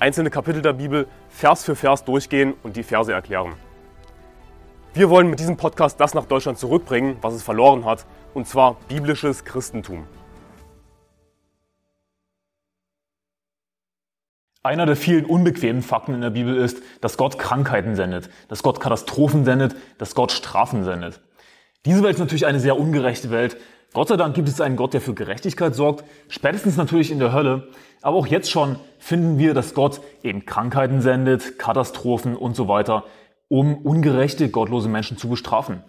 einzelne Kapitel der Bibel Vers für Vers durchgehen und die Verse erklären. Wir wollen mit diesem Podcast das nach Deutschland zurückbringen, was es verloren hat, und zwar biblisches Christentum. Einer der vielen unbequemen Fakten in der Bibel ist, dass Gott Krankheiten sendet, dass Gott Katastrophen sendet, dass Gott Strafen sendet. Diese Welt ist natürlich eine sehr ungerechte Welt. Gott sei Dank gibt es einen Gott, der für Gerechtigkeit sorgt, spätestens natürlich in der Hölle. Aber auch jetzt schon finden wir, dass Gott eben Krankheiten sendet, Katastrophen und so weiter, um ungerechte, gottlose Menschen zu bestrafen.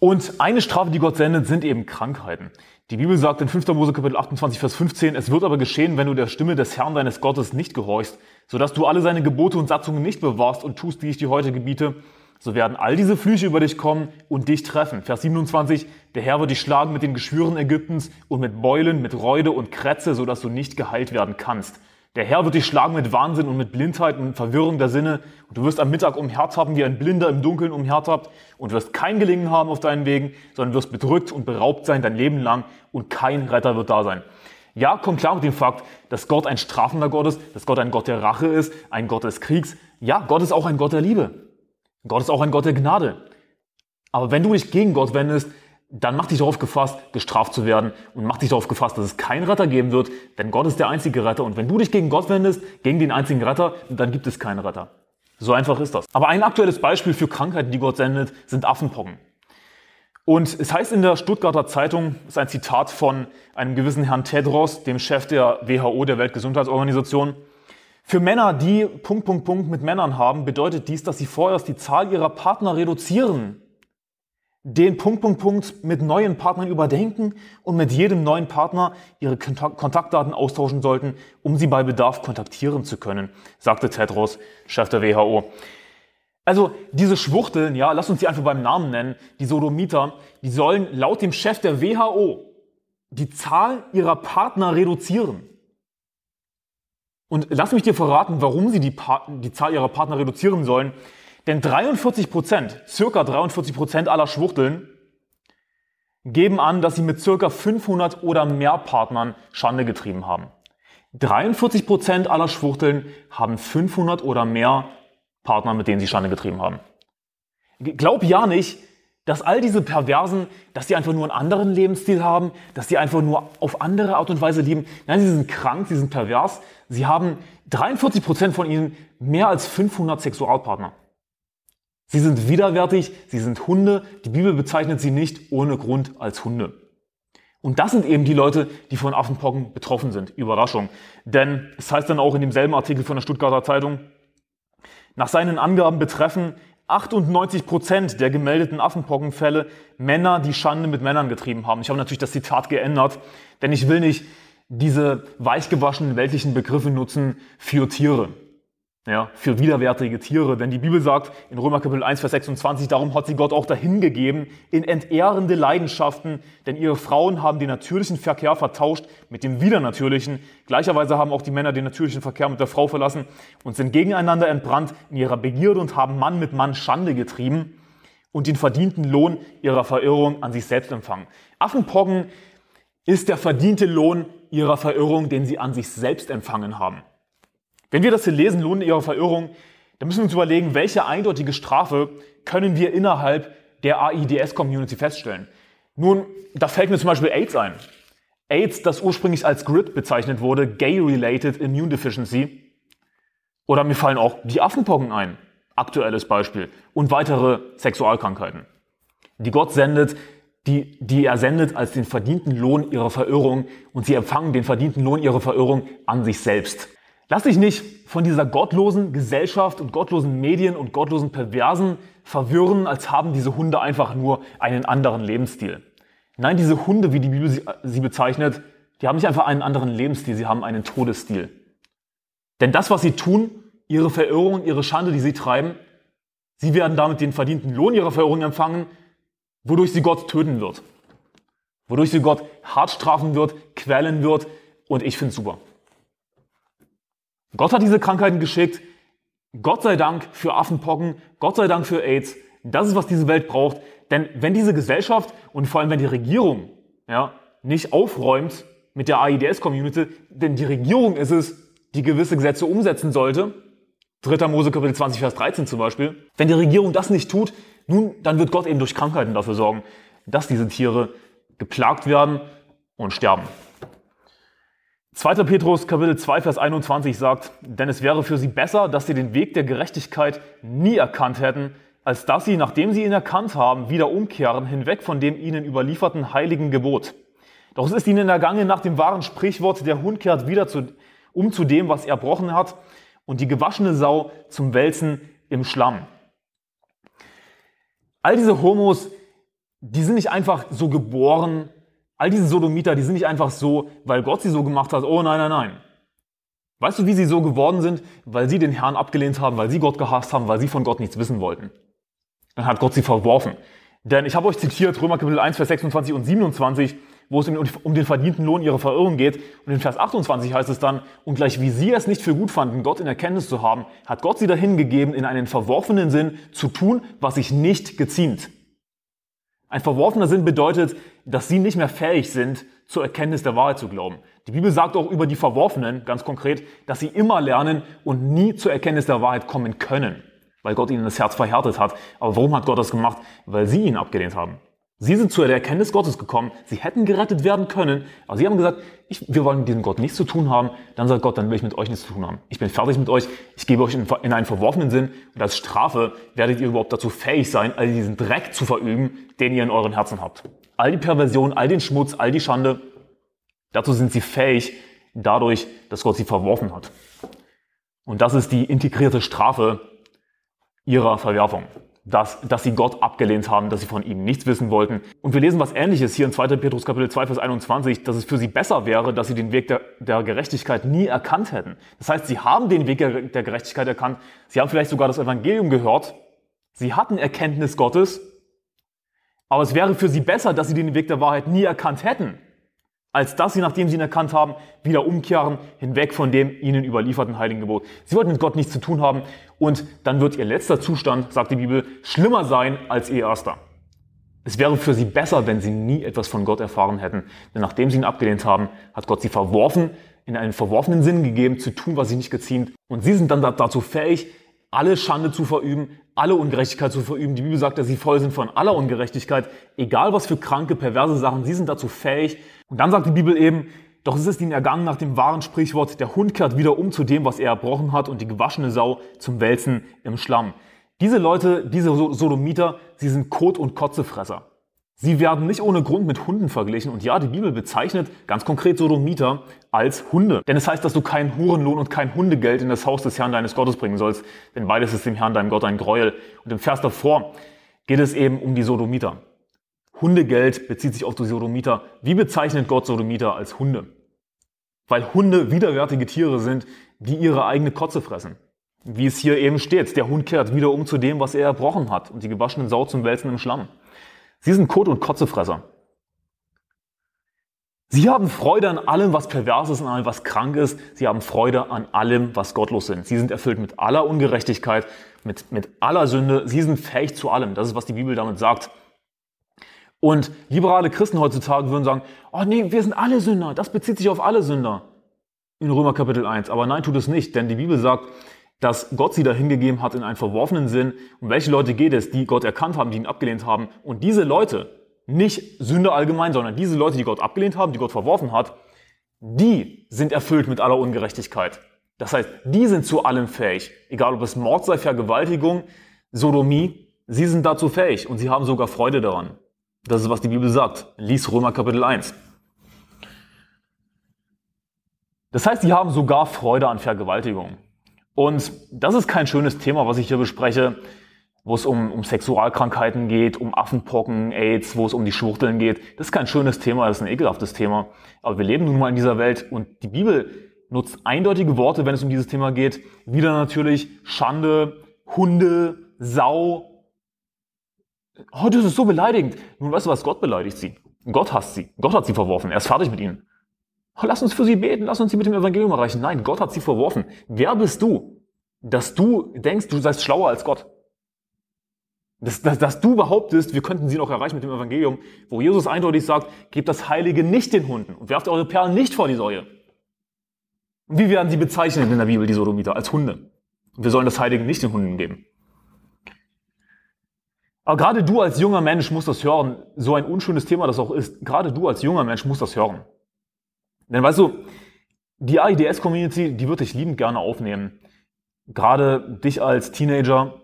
Und eine Strafe, die Gott sendet, sind eben Krankheiten. Die Bibel sagt in 5. Mose Kapitel 28, Vers 15, es wird aber geschehen, wenn du der Stimme des Herrn deines Gottes nicht gehorchst, sodass du alle seine Gebote und Satzungen nicht bewahrst und tust, wie ich dir heute gebiete, so werden all diese Flüche über dich kommen und dich treffen. Vers 27, der Herr wird dich schlagen mit den Geschwüren Ägyptens und mit Beulen, mit Reude und Krätze, sodass du nicht geheilt werden kannst. Der Herr wird dich schlagen mit Wahnsinn und mit Blindheit und Verwirrung der Sinne. Und du wirst am Mittag umhertappen, wie ein Blinder im Dunkeln umhertappt. Und wirst kein Gelingen haben auf deinen Wegen, sondern wirst bedrückt und beraubt sein dein Leben lang. Und kein Retter wird da sein. Ja, kommt klar mit dem Fakt, dass Gott ein strafender Gott ist, dass Gott ein Gott der Rache ist, ein Gott des Kriegs. Ja, Gott ist auch ein Gott der Liebe. Gott ist auch ein Gott der Gnade. Aber wenn du dich gegen Gott wendest, dann mach dich darauf gefasst, gestraft zu werden und mach dich darauf gefasst, dass es keinen Retter geben wird, denn Gott ist der einzige Retter. Und wenn du dich gegen Gott wendest, gegen den einzigen Retter, dann gibt es keinen Retter. So einfach ist das. Aber ein aktuelles Beispiel für Krankheiten, die Gott sendet, sind Affenpocken. Und es heißt in der Stuttgarter Zeitung, ist ein Zitat von einem gewissen Herrn Tedros, dem Chef der WHO, der Weltgesundheitsorganisation, für Männer, die Punkt, Punkt, Punkt mit Männern haben, bedeutet dies, dass sie vorerst die Zahl ihrer Partner reduzieren, den Punkt, Punkt, Punkt mit neuen Partnern überdenken und mit jedem neuen Partner ihre Kontaktdaten austauschen sollten, um sie bei Bedarf kontaktieren zu können, sagte Tedros, Chef der WHO. Also diese Schwuchteln, ja, lass uns die einfach beim Namen nennen, die Sodomiter, die sollen laut dem Chef der WHO die Zahl ihrer Partner reduzieren. Und lass mich dir verraten, warum sie die, die Zahl ihrer Partner reduzieren sollen. Denn 43 Prozent, circa 43 Prozent aller Schwuchteln geben an, dass sie mit circa 500 oder mehr Partnern Schande getrieben haben. 43 Prozent aller Schwuchteln haben 500 oder mehr Partner, mit denen sie Schande getrieben haben. Glaub ja nicht, dass all diese Perversen, dass sie einfach nur einen anderen Lebensstil haben, dass sie einfach nur auf andere Art und Weise lieben. Nein, sie sind krank, sie sind pervers. Sie haben 43 Prozent von ihnen mehr als 500 Sexualpartner. Sie sind widerwärtig, sie sind Hunde. Die Bibel bezeichnet sie nicht ohne Grund als Hunde. Und das sind eben die Leute, die von Affenpocken betroffen sind. Überraschung. Denn es heißt dann auch in demselben Artikel von der Stuttgarter Zeitung, nach seinen Angaben betreffen 98 Prozent der gemeldeten Affenpockenfälle Männer, die Schande mit Männern getrieben haben. Ich habe natürlich das Zitat geändert, denn ich will nicht diese weichgewaschenen weltlichen Begriffe nutzen für Tiere ja, für widerwärtige Tiere. Denn die Bibel sagt in Römer Kapitel 1, Vers 26, darum hat sie Gott auch dahingegeben in entehrende Leidenschaften, denn ihre Frauen haben den natürlichen Verkehr vertauscht mit dem widernatürlichen. Gleicherweise haben auch die Männer den natürlichen Verkehr mit der Frau verlassen und sind gegeneinander entbrannt in ihrer Begierde und haben Mann mit Mann Schande getrieben und den verdienten Lohn ihrer Verirrung an sich selbst empfangen. Affenpocken ist der verdiente Lohn ihrer Verirrung, den sie an sich selbst empfangen haben. Wenn wir das hier lesen, Lohn ihrer Verirrung, dann müssen wir uns überlegen, welche eindeutige Strafe können wir innerhalb der AIDS-Community feststellen. Nun, da fällt mir zum Beispiel AIDS ein. AIDS, das ursprünglich als GRID bezeichnet wurde, Gay-Related Immune Deficiency. Oder mir fallen auch die Affenpocken ein, aktuelles Beispiel. Und weitere Sexualkrankheiten, die Gott sendet, die, die er sendet als den verdienten Lohn ihrer Verirrung und sie empfangen den verdienten Lohn ihrer Verirrung an sich selbst. Lass dich nicht von dieser gottlosen Gesellschaft und gottlosen Medien und gottlosen Perversen verwirren, als haben diese Hunde einfach nur einen anderen Lebensstil. Nein, diese Hunde, wie die Bibel sie, sie bezeichnet, die haben nicht einfach einen anderen Lebensstil, sie haben einen Todesstil. Denn das, was sie tun, ihre Verirrung, ihre Schande, die sie treiben, sie werden damit den verdienten Lohn ihrer Verirrung empfangen, wodurch sie Gott töten wird. Wodurch sie Gott hart strafen wird, quälen wird und ich finde es super. Gott hat diese Krankheiten geschickt. Gott sei Dank für Affenpocken. Gott sei Dank für AIDS. Das ist, was diese Welt braucht. Denn wenn diese Gesellschaft und vor allem wenn die Regierung ja, nicht aufräumt mit der AIDS-Community, denn die Regierung ist es, die gewisse Gesetze umsetzen sollte, 3. Mose Kapitel 20, Vers 13 zum Beispiel, wenn die Regierung das nicht tut, nun, dann wird Gott eben durch Krankheiten dafür sorgen, dass diese Tiere geplagt werden und sterben. 2. Petrus Kapitel 2, Vers 21 sagt, denn es wäre für sie besser, dass sie den Weg der Gerechtigkeit nie erkannt hätten, als dass sie, nachdem sie ihn erkannt haben, wieder umkehren, hinweg von dem ihnen überlieferten heiligen Gebot. Doch es ist ihnen ergangen nach dem wahren Sprichwort, der Hund kehrt wieder zu, um zu dem, was er erbrochen hat, und die gewaschene Sau zum Wälzen im Schlamm. All diese Homos, die sind nicht einfach so geboren, all diese Sodomiter, die sind nicht einfach so, weil Gott sie so gemacht hat, oh nein, nein, nein. Weißt du, wie sie so geworden sind? Weil sie den Herrn abgelehnt haben, weil sie Gott gehasst haben, weil sie von Gott nichts wissen wollten. Dann hat Gott sie verworfen. Denn ich habe euch zitiert, Römer Kapitel 1, Vers 26 und 27, wo es um den verdienten Lohn ihrer Verirrung geht. Und in Vers 28 heißt es dann, und gleich wie sie es nicht für gut fanden, Gott in Erkenntnis zu haben, hat Gott sie dahin gegeben, in einen verworfenen Sinn zu tun, was sich nicht geziemt. Ein verworfener Sinn bedeutet, dass sie nicht mehr fähig sind, zur Erkenntnis der Wahrheit zu glauben. Die Bibel sagt auch über die Verworfenen ganz konkret, dass sie immer lernen und nie zur Erkenntnis der Wahrheit kommen können weil Gott ihnen das Herz verhärtet hat. Aber warum hat Gott das gemacht? Weil sie ihn abgelehnt haben. Sie sind zu der Erkenntnis Gottes gekommen. Sie hätten gerettet werden können. Aber sie haben gesagt, ich, wir wollen mit diesem Gott nichts zu tun haben. Dann sagt Gott, dann will ich mit euch nichts zu tun haben. Ich bin fertig mit euch. Ich gebe euch in, in einen verworfenen Sinn. Und als Strafe werdet ihr überhaupt dazu fähig sein, all diesen Dreck zu verüben, den ihr in euren Herzen habt. All die Perversion, all den Schmutz, all die Schande. Dazu sind sie fähig, dadurch, dass Gott sie verworfen hat. Und das ist die integrierte Strafe, ihrer Verwerfung. Dass, dass sie Gott abgelehnt haben, dass sie von ihm nichts wissen wollten. Und wir lesen was ähnliches hier in 2. Petrus Kapitel 2, Vers 21, dass es für sie besser wäre, dass sie den Weg der, der Gerechtigkeit nie erkannt hätten. Das heißt, sie haben den Weg der, der Gerechtigkeit erkannt. Sie haben vielleicht sogar das Evangelium gehört. Sie hatten Erkenntnis Gottes. Aber es wäre für sie besser, dass sie den Weg der Wahrheit nie erkannt hätten als dass sie, nachdem sie ihn erkannt haben, wieder umkehren, hinweg von dem ihnen überlieferten heiligen Gebot. Sie wollten mit Gott nichts zu tun haben und dann wird ihr letzter Zustand, sagt die Bibel, schlimmer sein als ihr erster. Es wäre für sie besser, wenn sie nie etwas von Gott erfahren hätten. Denn nachdem sie ihn abgelehnt haben, hat Gott sie verworfen, in einen verworfenen Sinn gegeben, zu tun, was sie nicht geziemt. Und sie sind dann dazu fähig, alle Schande zu verüben, alle Ungerechtigkeit zu verüben. Die Bibel sagt, dass sie voll sind von aller Ungerechtigkeit, egal was für kranke, perverse Sachen, sie sind dazu fähig. Und dann sagt die Bibel eben, doch es ist ihnen ergangen nach dem wahren Sprichwort, der Hund kehrt wieder um zu dem, was er erbrochen hat und die gewaschene Sau zum Wälzen im Schlamm. Diese Leute, diese Sodomiter, sie sind Kot- und Kotzefresser. Sie werden nicht ohne Grund mit Hunden verglichen. Und ja, die Bibel bezeichnet ganz konkret Sodomiter als Hunde. Denn es heißt, dass du keinen Hurenlohn und kein Hundegeld in das Haus des Herrn deines Gottes bringen sollst. Denn beides ist dem Herrn deinem Gott ein Gräuel. Und im Vers davor geht es eben um die Sodomiter. Hundegeld bezieht sich auf die Sodomiter. Wie bezeichnet Gott Sodomiter als Hunde? Weil Hunde widerwärtige Tiere sind, die ihre eigene Kotze fressen. Wie es hier eben steht, der Hund kehrt wieder um zu dem, was er erbrochen hat und die gewaschenen Sau zum Wälzen im Schlamm. Sie sind Kot- und Kotzefresser. Sie haben Freude an allem, was pervers ist, an allem, was krank ist. Sie haben Freude an allem, was gottlos sind. Sie sind erfüllt mit aller Ungerechtigkeit, mit, mit aller Sünde. Sie sind fähig zu allem. Das ist, was die Bibel damit sagt. Und liberale Christen heutzutage würden sagen, oh nee, wir sind alle Sünder. Das bezieht sich auf alle Sünder. In Römer Kapitel 1. Aber nein, tut es nicht. Denn die Bibel sagt, dass Gott sie dahin gegeben hat in einen verworfenen Sinn. Um welche Leute geht es, die Gott erkannt haben, die ihn abgelehnt haben? Und diese Leute, nicht Sünde allgemein, sondern diese Leute, die Gott abgelehnt haben, die Gott verworfen hat, die sind erfüllt mit aller Ungerechtigkeit. Das heißt, die sind zu allem fähig. Egal ob es Mord sei, Vergewaltigung, Sodomie, sie sind dazu fähig und sie haben sogar Freude daran. Das ist, was die Bibel sagt. Lies Römer Kapitel 1. Das heißt, sie haben sogar Freude an Vergewaltigung. Und das ist kein schönes Thema, was ich hier bespreche, wo es um, um Sexualkrankheiten geht, um Affenpocken, AIDS, wo es um die Schwuchteln geht. Das ist kein schönes Thema, das ist ein ekelhaftes Thema. Aber wir leben nun mal in dieser Welt und die Bibel nutzt eindeutige Worte, wenn es um dieses Thema geht. Wieder natürlich Schande, Hunde, Sau. Oh, das ist so beleidigend. Nun weißt du was, Gott beleidigt sie. Gott hasst sie. Gott hat sie verworfen. Er ist fertig mit ihnen. Oh, lass uns für sie beten, lass uns sie mit dem Evangelium erreichen. Nein, Gott hat sie verworfen. Wer bist du, dass du denkst, du seist schlauer als Gott? Dass, dass, dass du behauptest, wir könnten sie noch erreichen mit dem Evangelium, wo Jesus eindeutig sagt, gebt das Heilige nicht den Hunden und werft eure Perlen nicht vor die Säue. Und wie werden sie bezeichnet in der Bibel, die Sodomiter? Als Hunde. Und wir sollen das Heilige nicht den Hunden geben. Aber gerade du als junger Mensch musst das hören, so ein unschönes Thema das auch ist, gerade du als junger Mensch musst das hören. Denn weißt du, die AIDS-Community, die wird dich liebend gerne aufnehmen. Gerade dich als Teenager,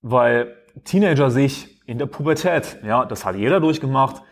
weil Teenager sich in der Pubertät, ja, das hat jeder durchgemacht,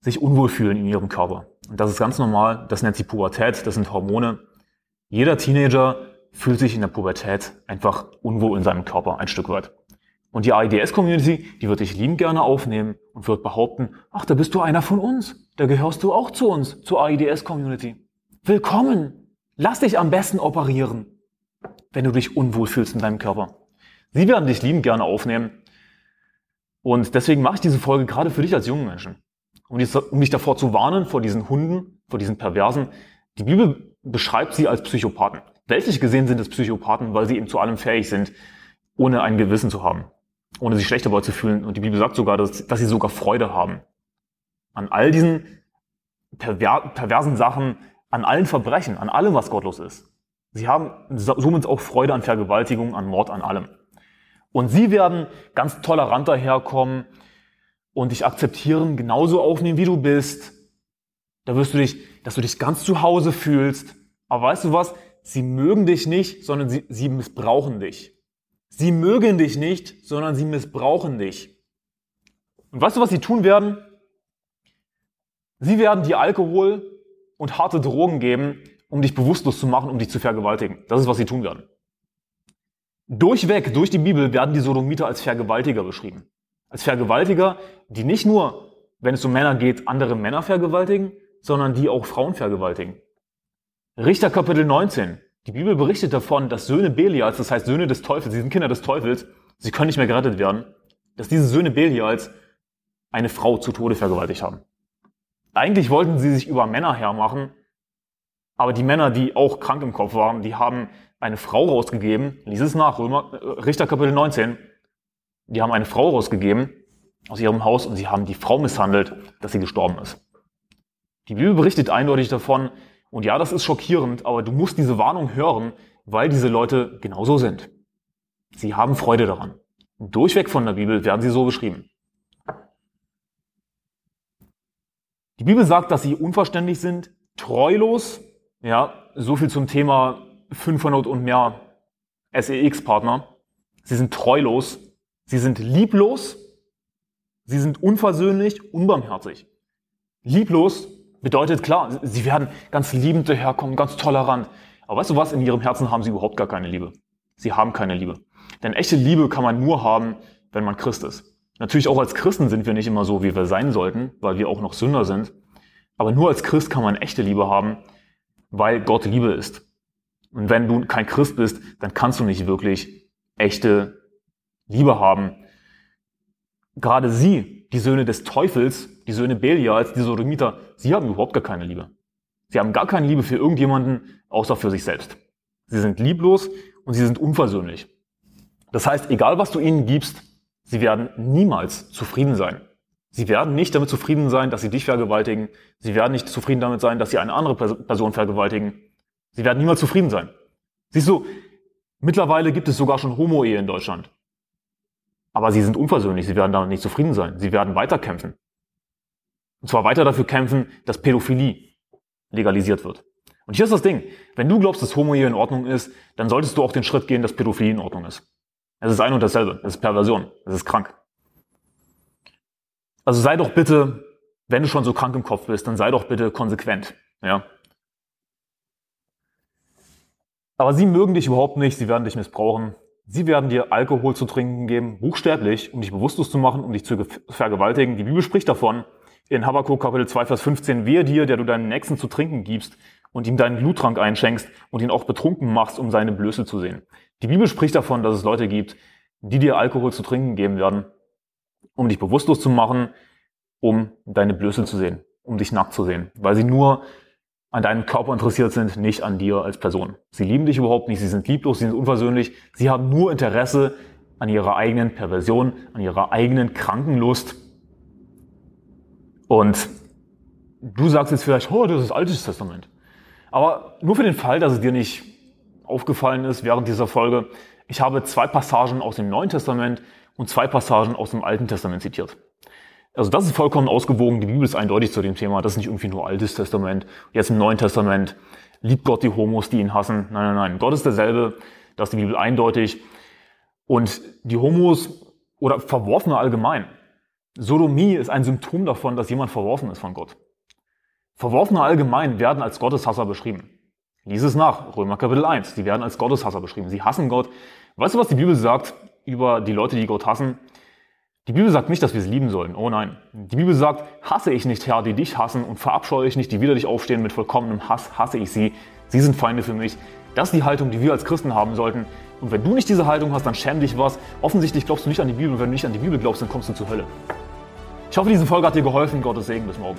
sich unwohl fühlen in ihrem Körper. Und das ist ganz normal, das nennt sich Pubertät, das sind Hormone. Jeder Teenager fühlt sich in der Pubertät einfach unwohl in seinem Körper ein Stück weit. Und die AIDS-Community, die wird dich liebend gerne aufnehmen und wird behaupten, ach, da bist du einer von uns. Da gehörst du auch zu uns, zur AIDS-Community. Willkommen. Lass dich am besten operieren, wenn du dich unwohl fühlst in deinem Körper. Sie werden dich liebend gerne aufnehmen. Und deswegen mache ich diese Folge gerade für dich als jungen Menschen. Um dich davor zu warnen, vor diesen Hunden, vor diesen Perversen. Die Bibel beschreibt sie als Psychopathen. Weltlich gesehen sind es Psychopathen, weil sie eben zu allem fähig sind, ohne ein Gewissen zu haben ohne sich schlecht dabei zu fühlen. Und die Bibel sagt sogar, dass, dass sie sogar Freude haben. An all diesen perver perversen Sachen, an allen Verbrechen, an allem, was gottlos ist. Sie haben somit auch Freude an Vergewaltigung, an Mord, an allem. Und sie werden ganz tolerant daherkommen und dich akzeptieren, genauso aufnehmen, wie du bist. Da wirst du dich, dass du dich ganz zu Hause fühlst. Aber weißt du was? Sie mögen dich nicht, sondern sie, sie missbrauchen dich. Sie mögen dich nicht, sondern sie missbrauchen dich. Und weißt du, was sie tun werden? Sie werden dir Alkohol und harte Drogen geben, um dich bewusstlos zu machen, um dich zu vergewaltigen. Das ist, was sie tun werden. Durchweg, durch die Bibel werden die Sodomiter als Vergewaltiger beschrieben. Als Vergewaltiger, die nicht nur, wenn es um Männer geht, andere Männer vergewaltigen, sondern die auch Frauen vergewaltigen. Richter Kapitel 19. Die Bibel berichtet davon, dass Söhne Belials, das heißt Söhne des Teufels, sie sind Kinder des Teufels, sie können nicht mehr gerettet werden, dass diese Söhne Belials eine Frau zu Tode vergewaltigt haben. Eigentlich wollten sie sich über Männer hermachen, aber die Männer, die auch krank im Kopf waren, die haben eine Frau rausgegeben, lies es nach, Römer, äh, Richter Kapitel 19, die haben eine Frau rausgegeben aus ihrem Haus und sie haben die Frau misshandelt, dass sie gestorben ist. Die Bibel berichtet eindeutig davon, und ja, das ist schockierend, aber du musst diese Warnung hören, weil diese Leute genauso sind. Sie haben Freude daran. Durchweg von der Bibel werden sie so beschrieben. Die Bibel sagt, dass sie unverständlich sind, treulos, ja, so viel zum Thema 500 und mehr SEX-Partner. Sie sind treulos, sie sind lieblos, sie sind unversöhnlich, unbarmherzig. Lieblos Bedeutet klar, sie werden ganz liebend daherkommen, ganz tolerant. Aber weißt du was? In ihrem Herzen haben sie überhaupt gar keine Liebe. Sie haben keine Liebe. Denn echte Liebe kann man nur haben, wenn man Christ ist. Natürlich auch als Christen sind wir nicht immer so, wie wir sein sollten, weil wir auch noch Sünder sind. Aber nur als Christ kann man echte Liebe haben, weil Gott Liebe ist. Und wenn du kein Christ bist, dann kannst du nicht wirklich echte Liebe haben. Gerade sie, die Söhne des Teufels, die Söhne Belials, die Sodomiter, sie haben überhaupt gar keine Liebe. Sie haben gar keine Liebe für irgendjemanden, außer für sich selbst. Sie sind lieblos und sie sind unversöhnlich. Das heißt, egal was du ihnen gibst, sie werden niemals zufrieden sein. Sie werden nicht damit zufrieden sein, dass sie dich vergewaltigen. Sie werden nicht zufrieden damit sein, dass sie eine andere Person vergewaltigen. Sie werden niemals zufrieden sein. Siehst du, mittlerweile gibt es sogar schon Homo-Ehe in Deutschland. Aber sie sind unversöhnlich, sie werden damit nicht zufrieden sein. Sie werden weiterkämpfen. Und zwar weiter dafür kämpfen, dass Pädophilie legalisiert wird. Und hier ist das Ding. Wenn du glaubst, dass Homo-Ehe in Ordnung ist, dann solltest du auch den Schritt gehen, dass Pädophilie in Ordnung ist. Es ist ein und dasselbe. Es ist Perversion. Es ist krank. Also sei doch bitte, wenn du schon so krank im Kopf bist, dann sei doch bitte konsequent. Ja? Aber sie mögen dich überhaupt nicht, sie werden dich missbrauchen. Sie werden dir Alkohol zu trinken geben, buchstäblich, um dich bewusstlos zu machen, um dich zu vergewaltigen. Die Bibel spricht davon in Habakkuk Kapitel 2, Vers 15, wehe dir, der du deinen Nächsten zu trinken gibst und ihm deinen Bluttrank einschenkst und ihn auch betrunken machst, um seine Blöße zu sehen. Die Bibel spricht davon, dass es Leute gibt, die dir Alkohol zu trinken geben werden, um dich bewusstlos zu machen, um deine Blöße zu sehen, um dich nackt zu sehen, weil sie nur an deinem Körper interessiert sind, nicht an dir als Person. Sie lieben dich überhaupt nicht, sie sind lieblos, sie sind unversöhnlich, sie haben nur Interesse an ihrer eigenen Perversion, an ihrer eigenen Krankenlust. Und du sagst jetzt vielleicht, oh, das ist Altes Testament. Aber nur für den Fall, dass es dir nicht aufgefallen ist während dieser Folge, ich habe zwei Passagen aus dem Neuen Testament und zwei Passagen aus dem Alten Testament zitiert. Also das ist vollkommen ausgewogen, die Bibel ist eindeutig zu dem Thema, das ist nicht irgendwie nur Altes Testament. Jetzt im Neuen Testament liebt Gott die Homos, die ihn hassen. Nein, nein, nein. Gott ist derselbe, das ist die Bibel eindeutig. Und die Homos oder Verworfene allgemein. Sodomie ist ein Symptom davon, dass jemand verworfen ist von Gott. Verworfene allgemein werden als Gotteshasser beschrieben. Lies es nach, Römer Kapitel 1. Sie werden als Gotteshasser beschrieben. Sie hassen Gott. Weißt du, was die Bibel sagt über die Leute, die Gott hassen? Die Bibel sagt nicht, dass wir sie lieben sollen. Oh nein. Die Bibel sagt, hasse ich nicht, Herr, die dich hassen und verabscheue ich nicht, die wider dich aufstehen mit vollkommenem Hass, hasse ich sie. Sie sind Feinde für mich. Das ist die Haltung, die wir als Christen haben sollten. Und wenn du nicht diese Haltung hast, dann schäm dich was. Offensichtlich glaubst du nicht an die Bibel. Und wenn du nicht an die Bibel glaubst, dann kommst du zur Hölle. Ich hoffe, diese Folge hat dir geholfen. Gottes Segen. Bis morgen.